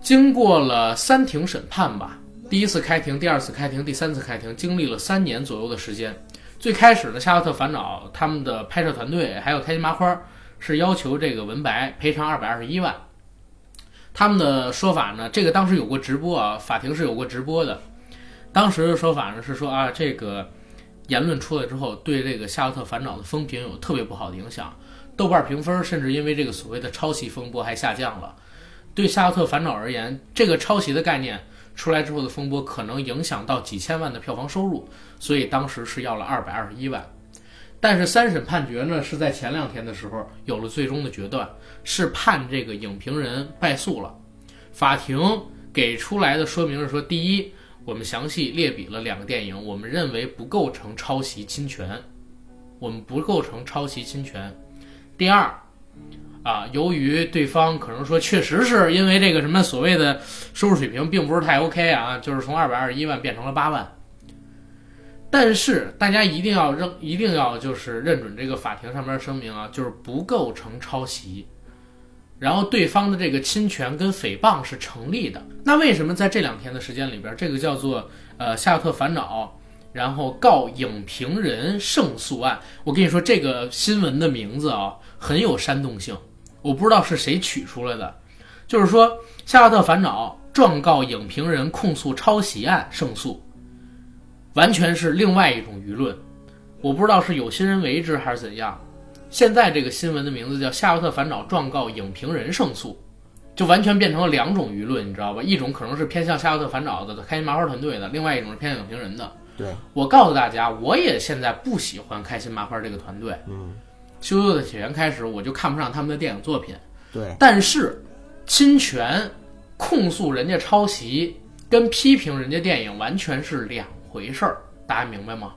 经过了三庭审判吧，第一次开庭、第二次开庭、第三次开庭，经历了三年左右的时间。最开始呢，《夏洛特烦恼》他们的拍摄团队还有开心麻花。是要求这个文白赔偿二百二十一万。他们的说法呢，这个当时有过直播啊，法庭是有过直播的。当时的说法呢是说啊，这个言论出来之后，对这个《夏洛特烦恼》的风评有特别不好的影响，豆瓣评分甚至因为这个所谓的抄袭风波还下降了。对《夏洛特烦恼》而言，这个抄袭的概念出来之后的风波可能影响到几千万的票房收入，所以当时是要了二百二十一万。但是三审判决呢，是在前两天的时候有了最终的决断，是判这个影评人败诉了。法庭给出来的说明是说，第一，我们详细列比了两个电影，我们认为不构成抄袭侵权，我们不构成抄袭侵权。第二，啊，由于对方可能说确实是因为这个什么所谓的收入水平并不是太 OK 啊，就是从二百二十一万变成了八万。但是大家一定要认，一定要就是认准这个法庭上面声明啊，就是不构成抄袭。然后对方的这个侵权跟诽谤是成立的。那为什么在这两天的时间里边，这个叫做呃夏洛特烦恼，然后告影评人胜诉案？我跟你说，这个新闻的名字啊很有煽动性，我不知道是谁取出来的。就是说，夏洛特烦恼状告影评人控诉抄袭案胜诉，完全是另外一种舆论。我不知道是有心人为之还是怎样。现在这个新闻的名字叫《夏洛特烦恼状告影评人胜诉》，就完全变成了两种舆论，你知道吧？一种可能是偏向夏洛特烦恼的开心麻花团队的，另外一种是偏向影评人的。
对，
我告诉大家，我也现在不喜欢开心麻花这个团队。
嗯，
羞羞的铁拳开始我就看不上他们的电影作品，
对，
但是侵权、控诉人家抄袭跟批评人家电影完全是两回事儿，大家明白吗？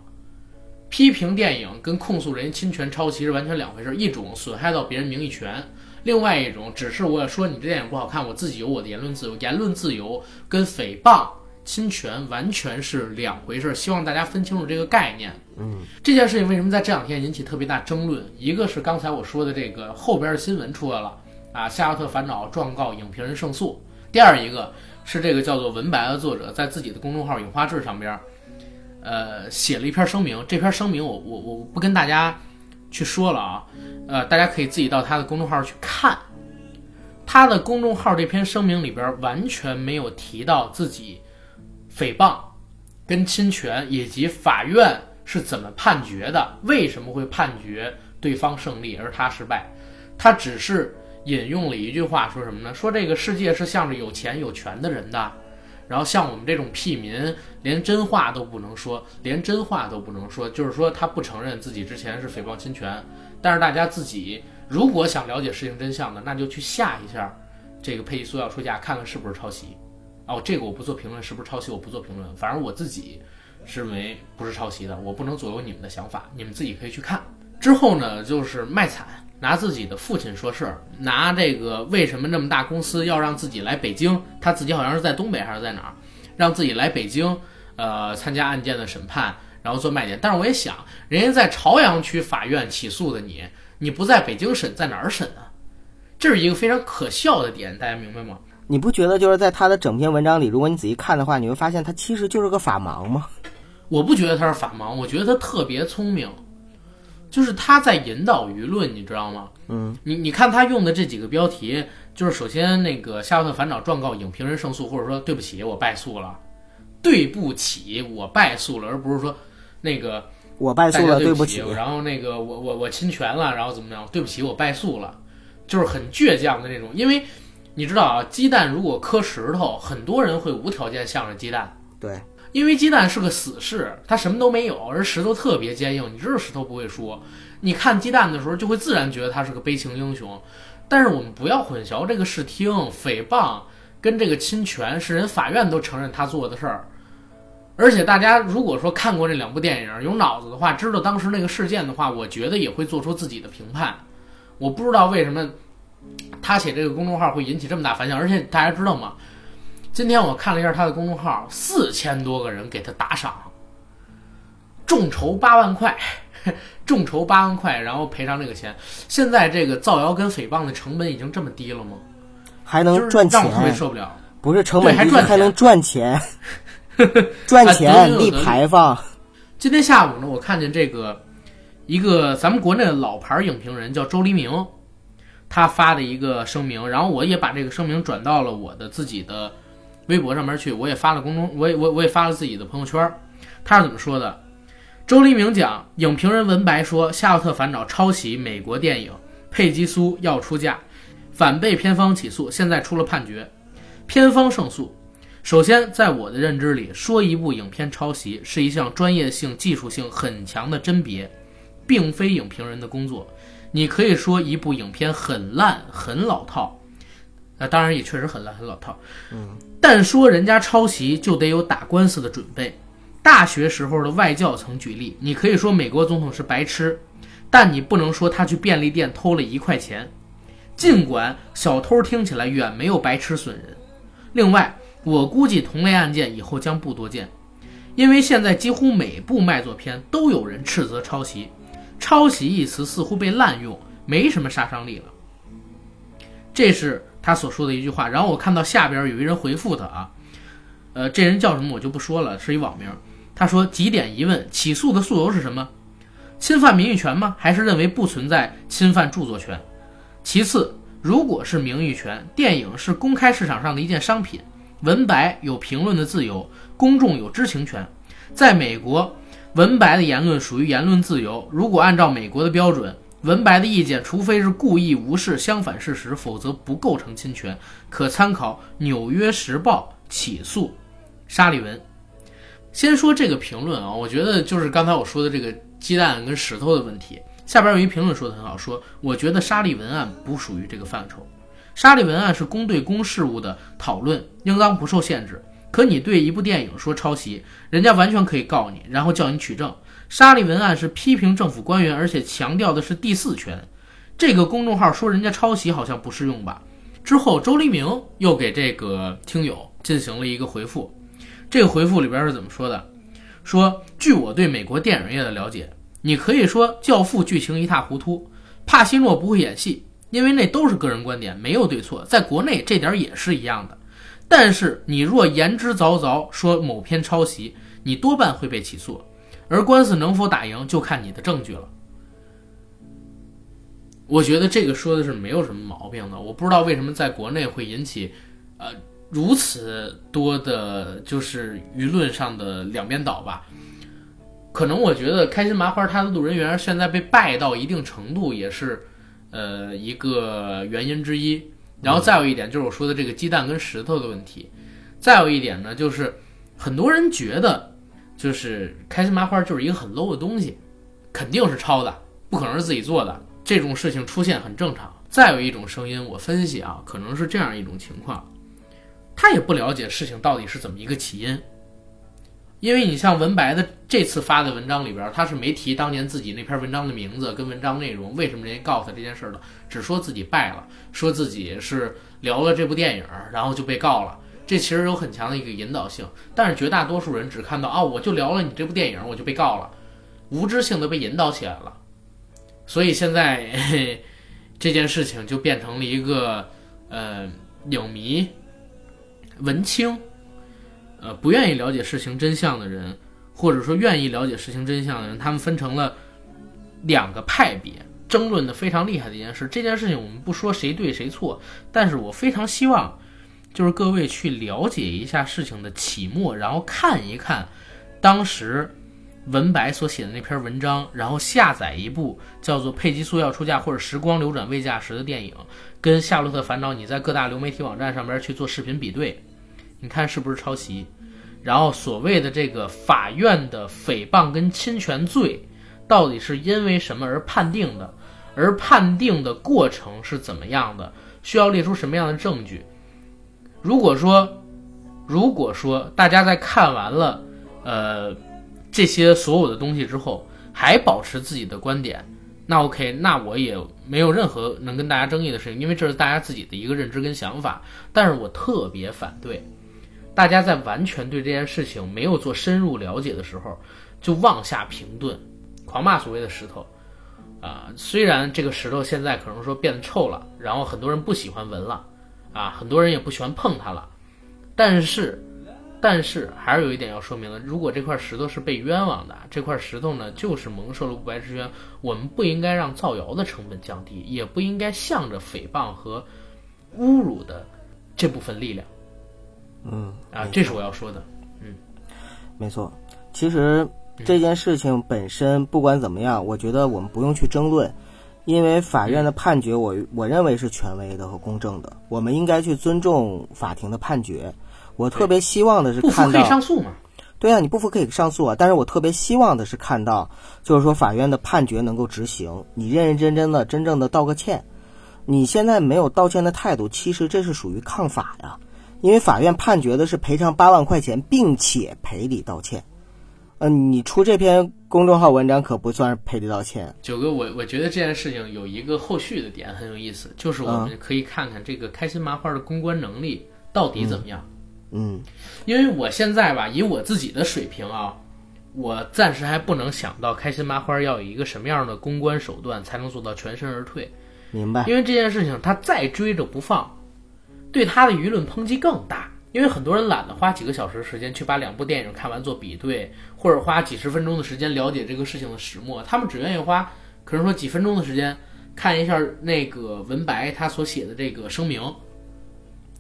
批评电影跟控诉人侵权抄袭是完全两回事，一种损害到别人名誉权，另外一种只是我说你这电影不好看，我自己有我的言论自由，言论自由跟诽谤、侵权完全是两回事，希望大家分清楚这个概念。
嗯，
这件事情为什么在这两天引起特别大争论？一个是刚才我说的这个后边的新闻出来了啊，夏洛特烦恼状告影评人胜诉；第二一个是这个叫做文白的作者在自己的公众号“影花志”上边，呃，写了一篇声明。这篇声明我我我不跟大家去说了啊，呃，大家可以自己到他的公众号去看。他的公众号这篇声明里边完全没有提到自己诽谤、跟侵权以及法院是怎么判决的，为什么会判决对方胜利而他失败。他只是引用了一句话，说什么呢？说这个世界是向着有钱有权的人的，然后像我们这种屁民，连真话都不能说，连真话都不能说，就是说他不承认自己之前是诽谤侵权，但是大家自己如果想了解事情真相的，那就去下一下这个佩奇塑料书架，看看是不是抄袭。哦，这个我不做评论，是不是抄袭我不做评论，反正我自己是认为不是抄袭的，我不能左右你们的想法，你们自己可以去看。之后呢，就是卖惨，拿自己的父亲说事儿，拿这个为什么那么大公司要让自己来北京，他自己好像是在东北还是在哪儿，让自己来北京，呃，参加案件的审判，然后做卖点。但是我也想，人家在朝阳区法院起诉的你，你不在北京审，在哪儿审啊？这是一个非常可笑的点，大家明白吗？
你不觉得就是在他的整篇文章里，如果你仔细看的话，你会发现他其实就是个法盲吗？
我不觉得他是法盲，我觉得他特别聪明，就是他在引导舆论，你知道吗？
嗯，
你你看他用的这几个标题，就是首先那个夏洛特烦恼状告影评人胜诉，或者说对不起我败诉了，对不起我败诉了，而不是说那个
我败诉了，
对
不起。
然后那个我我我侵权了，然后怎么样？对不起我败诉了，就是很倔强的那种，因为你知道啊，鸡蛋如果磕石头，很多人会无条件向着鸡蛋。
对，
因为鸡蛋是个死士，它什么都没有，而石头特别坚硬，你知道石头不会说。你看鸡蛋的时候，就会自然觉得他是个悲情英雄。但是我们不要混淆这个视听、诽谤跟这个侵权是人法院都承认他做的事儿。而且大家如果说看过这两部电影，有脑子的话，知道当时那个事件的话，我觉得也会做出自己的评判。我不知道为什么他写这个公众号会引起这么大反响，而且大家知道吗？今天我看了一下他的公众号，四千多个人给他打赏，众筹八万块，众筹八万块，然后赔偿这个钱。现在这个造谣跟诽谤的成本已经这么低了吗？
还
就是
能赚
让我特别
钱，
受不了。
不是成本低，
还赚
还能赚钱，赚
啊
钱立牌坊。
今天下午呢，我看见这个一个咱们国内的老牌影评人叫周黎明，他发的一个声明，然后我也把这个声明转到了我的自己的微博上面去，我也发了公众，我也我我也发了自己的朋友圈。他是怎么说的？周黎明讲，影评人文白说，《夏洛特烦恼》抄袭美国电影，佩吉苏要出价，反被片方起诉，现在出了判决，片方胜诉。首先，在我的认知里，说一部影片抄袭是一项专业性、技术性很强的甄别，并非影评人的工作。你可以说一部影片很烂、很老套，那，当然也确实很烂、很老套。嗯，但说人家抄袭，就得有打官司的准备。大学时候的外教曾举例，你可以说美国总统是白痴，但你不能说他去便利店偷了一块钱。尽管小偷听起来远没有白痴损人。另外，我估计同类案件以后将不多见，因为现在几乎每部卖座片都有人斥责抄袭，抄袭一词似乎被滥用，没什么杀伤力了。这是他所说的一句话。然后我看到下边有一人回复他啊，呃，这人叫什么我就不说了，是一网名。他说几点疑问：起诉的诉由是什么？侵犯名誉权吗？还是认为不存在侵犯著作权？其次，如果是名誉权，电影是公开市场上的一件商品，文白有评论的自由，公众有知情权。在美国，文白的言论属于言论自由。如果按照美国的标准，文白的意见，除非是故意无视相反事实，否则不构成侵权。可参考《纽约时报》起诉沙利文。先说这个评论啊，我觉得就是刚才我说的这个鸡蛋跟石头的问题。下边有一评论说的很好，说我觉得沙利文案不属于这个范畴，沙利文案是公对公事务的讨论，应当不受限制。可你对一部电影说抄袭，人家完全可以告你，然后叫你取证。沙利文案是批评政府官员，而且强调的是第四权。这个公众号说人家抄袭好像不适用吧？之后周黎明又给这个听友进行了一个回复，这个回复里边是怎么说的？说据我对美国电影业的了解。你可以说《教父》剧情一塌糊涂，帕西诺不会演戏，因为那都是个人观点，没有对错。在国内这点也是一样的。但是你若言之凿凿说某篇抄袭，你多半会被起诉，而官司能否打赢就看你的证据了。我觉得这个说的是没有什么毛病的。我不知道为什么在国内会引起，呃，如此多的，就是舆论上的两边倒吧。可能我觉得开心麻花它的路人缘现在被败到一定程度，也是，呃，一个原因之一。然后再有一点就是我说的这个鸡蛋跟石头的问题。再有一点呢，就是很多人觉得，就是开心麻花就是一个很 low 的东西，肯定是抄的，不可能是自己做的。这种事情出现很正常。再有一种声音，我分析啊，可能是这样一种情况，他也不了解事情到底是怎么一个起因。因为你像文白的这次发的文章里边，他是没提当年自己那篇文章的名字跟文章内容，为什么人家告诉他这件事的，只说自己败了，说自己是聊了这部电影，然后就被告了。这其实有很强的一个引导性，但是绝大多数人只看到啊，我就聊了你这部电影，我就被告了，无知性的被引导起来了。所以现在这件事情就变成了一个呃影迷文青。呃，不愿意了解事情真相的人，或者说愿意了解事情真相的人，他们分成了两个派别，争论的非常厉害的一件事。这件事情我们不说谁对谁错，但是我非常希望，就是各位去了解一下事情的起末，然后看一看当时文白所写的那篇文章，然后下载一部叫做《佩吉苏要出嫁》或者《时光流转未嫁时》的电影，跟《夏洛特烦恼》，你在各大流媒体网站上边去做视频比对，你看是不是抄袭？然后所谓的这个法院的诽谤跟侵权罪，到底是因为什么而判定的？而判定的过程是怎么样的？需要列出什么样的证据？如果说，如果说大家在看完了，呃，这些所有的东西之后，还保持自己的观点，那 OK，那我也没有任何能跟大家争议的事情，因为这是大家自己的一个认知跟想法。但是我特别反对。大家在完全对这件事情没有做深入了解的时候，就妄下评论，狂骂所谓的石头，啊，虽然这个石头现在可能说变臭了，然后很多人不喜欢闻了，啊，很多人也不喜欢碰它了，但是，但是还是有一点要说明的，如果这块石头是被冤枉的，这块石头呢就是蒙受了不白之冤，我们不应该让造谣的成本降低，也不应该向着诽谤和侮辱的这部分力量。
嗯
啊，这是我要说的。
嗯没错，其实这件事情本身不管怎么样，我觉得我们不用去争论，因为法院的判决我我认为是权威的和公正的，我们应该去尊重法庭的判决。我特别希望的是看到
可以上诉嘛？
对啊，你不服可以上诉啊，但是我特别希望的是看到，就是说法院的判决能够执行，你认认真真的、真正的道个歉。你现在没有道歉的态度，其实这是属于抗法呀，因为法院判决的是赔偿八万块钱，并且赔礼道歉。呃，你出这篇公众号文章可不算是赔礼道歉，
九哥，我我觉得这件事情有一个后续的点很有意思，就是我们可以看看这个开心麻花的公关能力到底怎么样。
嗯
因为我现在吧，以我自己的水平啊，我暂时还不能想到开心麻花要有一个什么样的公关手段才能做到全身而退。
明白。
因为这件事情他再追着不放，对他的舆论抨击更大。因为很多人懒得花几个小时时间去把两部电影看完做比对，或者花几十分钟的时间了解这个事情的始末，他们只愿意花可能说几分钟的时间看一下那个文白他所写的这个声明，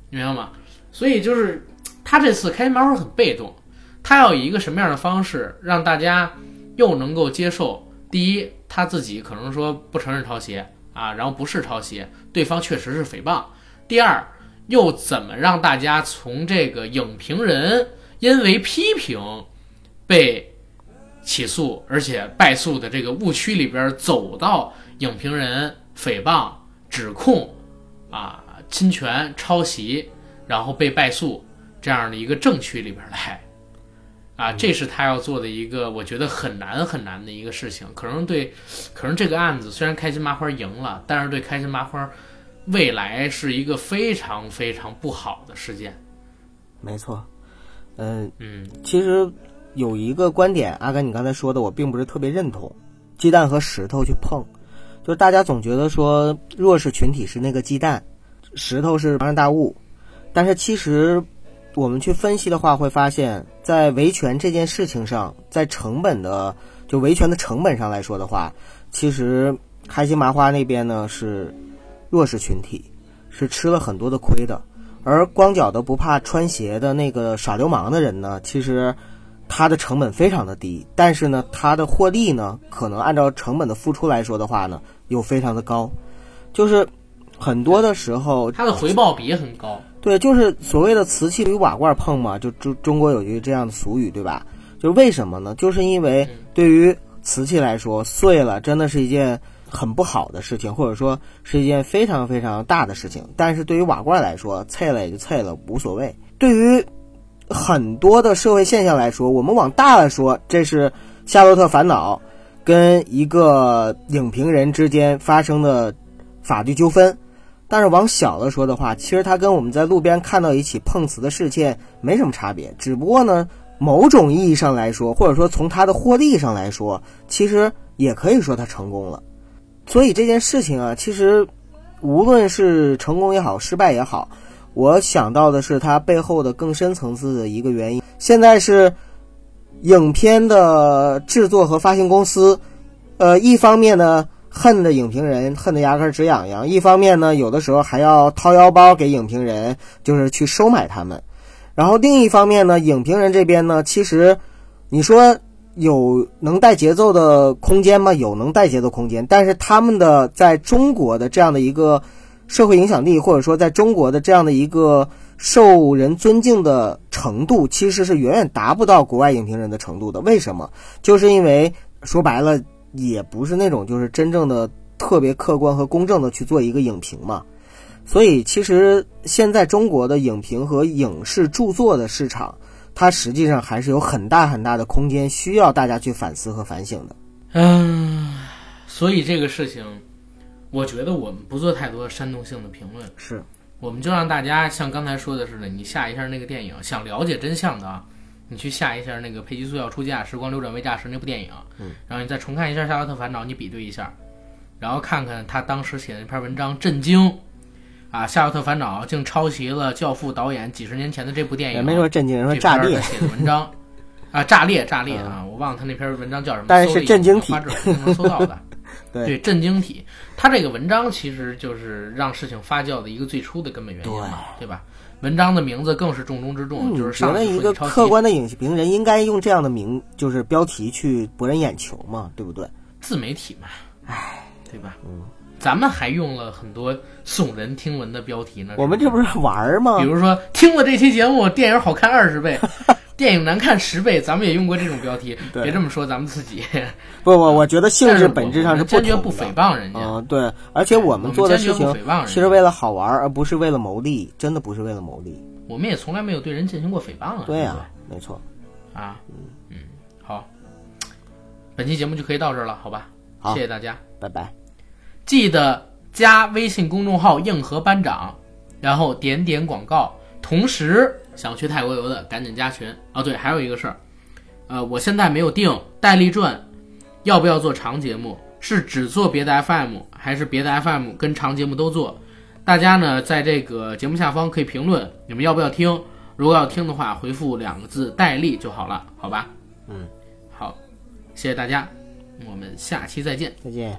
明白吗？所以就是他这次开心麻花很被动，他要以一个什么样的方式让大家又能够接受？第一，他自己可能说不承认抄袭啊，然后不是抄袭，对方确实是诽谤。第二，又怎么让大家从这个影评人因为批评被起诉而且败诉的这个误区里边走到影评人诽谤、指控啊、侵权、抄袭，然后被败诉这样的一个正区里边来？啊，这是他要做的一个，我觉得很难很难的一个事情。可能对，可能这个案子虽然开心麻花赢了，但是对开心麻花未来是一个非常非常不好的事件。
没错，嗯，
嗯，
其实有一个观点，阿甘你刚才说的，我并不是特别认同，鸡蛋和石头去碰，就是大家总觉得说弱势群体是那个鸡蛋，石头是庞然大物，但是其实我们去分析的话，会发现，在维权这件事情上，在成本的就维权的成本上来说的话，其实开心麻花那边呢是弱势群体，是吃了很多的亏的。而光脚的不怕穿鞋的那个耍流氓的人呢，其实他的成本非常的低，但是呢，他的获利呢，可能按照成本的付出来说的话呢，又非常的高，就是很多的时候，
它的回报比也很高。
对，就是所谓的瓷器与瓦罐碰嘛，就中中国有句这样的俗语，对吧？就是为什么呢？就是因为对于瓷器来说，碎了真的是一件很不好的事情，或者说是一件非常非常大的事情。但是对于瓦罐来说，碎了也就碎了，无所谓。对于很多的社会现象来说，我们往大了说，这是《夏洛特烦恼》跟一个影评人之间发生的法律纠纷。但是往小了说的话，其实它跟我们在路边看到一起碰瓷的事件没什么差别，只不过呢，某种意义上来说，或者说从它的获利上来说，其实也可以说它成功了。所以这件事情啊，其实无论是成功也好，失败也好，我想到的是它背后的更深层次的一个原因。现在是影片的制作和发行公司，呃，一方面呢。恨的影评人恨得牙根直痒痒，一方面呢，有的时候还要掏腰包给影评人，就是去收买他们。然后另一方面呢，影评人这边呢，其实你说有能带节奏的空间吗？有能带节奏空间，但是他们的在中国的这样的一个社会影响力，或者说在中国的这样的一个受人尊敬的程度，其实是远远达不到国外影评人的程度的。为什么？就是因为说白了。也不是那种就是真正的特别客观和公正的去做一个影评嘛，所以其实现在中国的影评和影视著作的市场，它实际上还是有很大很大的空间需要大家去反思和反省的。
嗯，所以这个事情，我觉得我们不做太多煽动性的评论，
是，
我们就让大家像刚才说的似的，你下一下那个电影，想了解真相的啊。你去下一下那个佩吉苏要出嫁，时光流转为嫁时那部电影，
嗯，
然后你再重看一下《夏洛特烦恼》，你比对一下，然后看看他当时写的那篇文章，震惊啊！《夏洛特烦恼》竟抄袭了《教父》导演几十年前的这部电影，
也没说震惊，说炸裂
写的文章 啊，炸裂炸裂啊！我忘了他那篇文章叫什么，
但是震惊体
能搜到的，
对
对，震惊体，他这个文章其实就是让事情发酵的一个最初的根本原因嘛，对吧？文章的名字更是重中之重，就是上
觉得一个客观的影评人应该用这样的名，就是标题去博人眼球嘛，对不对？
自媒体嘛，
唉，
对吧？
嗯，
咱们还用了很多耸人听闻的标题呢。
我们这不是玩儿吗
比？如说听了这期节目，电影好看二十倍，电影难看十倍，咱们也用过这种标题。别这么说，咱们自己。
不不，我觉得性质本质上是。
坚决不诽谤人家。
嗯，对，而且我们做的事情
诽谤人家
是为了好玩，而不是为了牟利，真的不是为了牟利。
我们也从来没有对人进行过诽谤啊。
对呀、
不
没错。
对啊，嗯，好，本期节目就可以到这儿了，好吧？
好
谢谢大家。
拜拜。
记得加微信公众号“硬核班长”，然后点点广告。同时，想去泰国游的赶紧加群。哦，对，还有一个事儿，呃，我现在没有定戴笠传要不要做长节目，是只做别的 FM，还是别的 FM 跟长节目都做？大家呢，在这个节目下方可以评论，你们要不要听？如果要听的话，回复两个字“戴笠”就好了，好吧？
嗯，
好，谢谢大家，我们下期再见。
再见。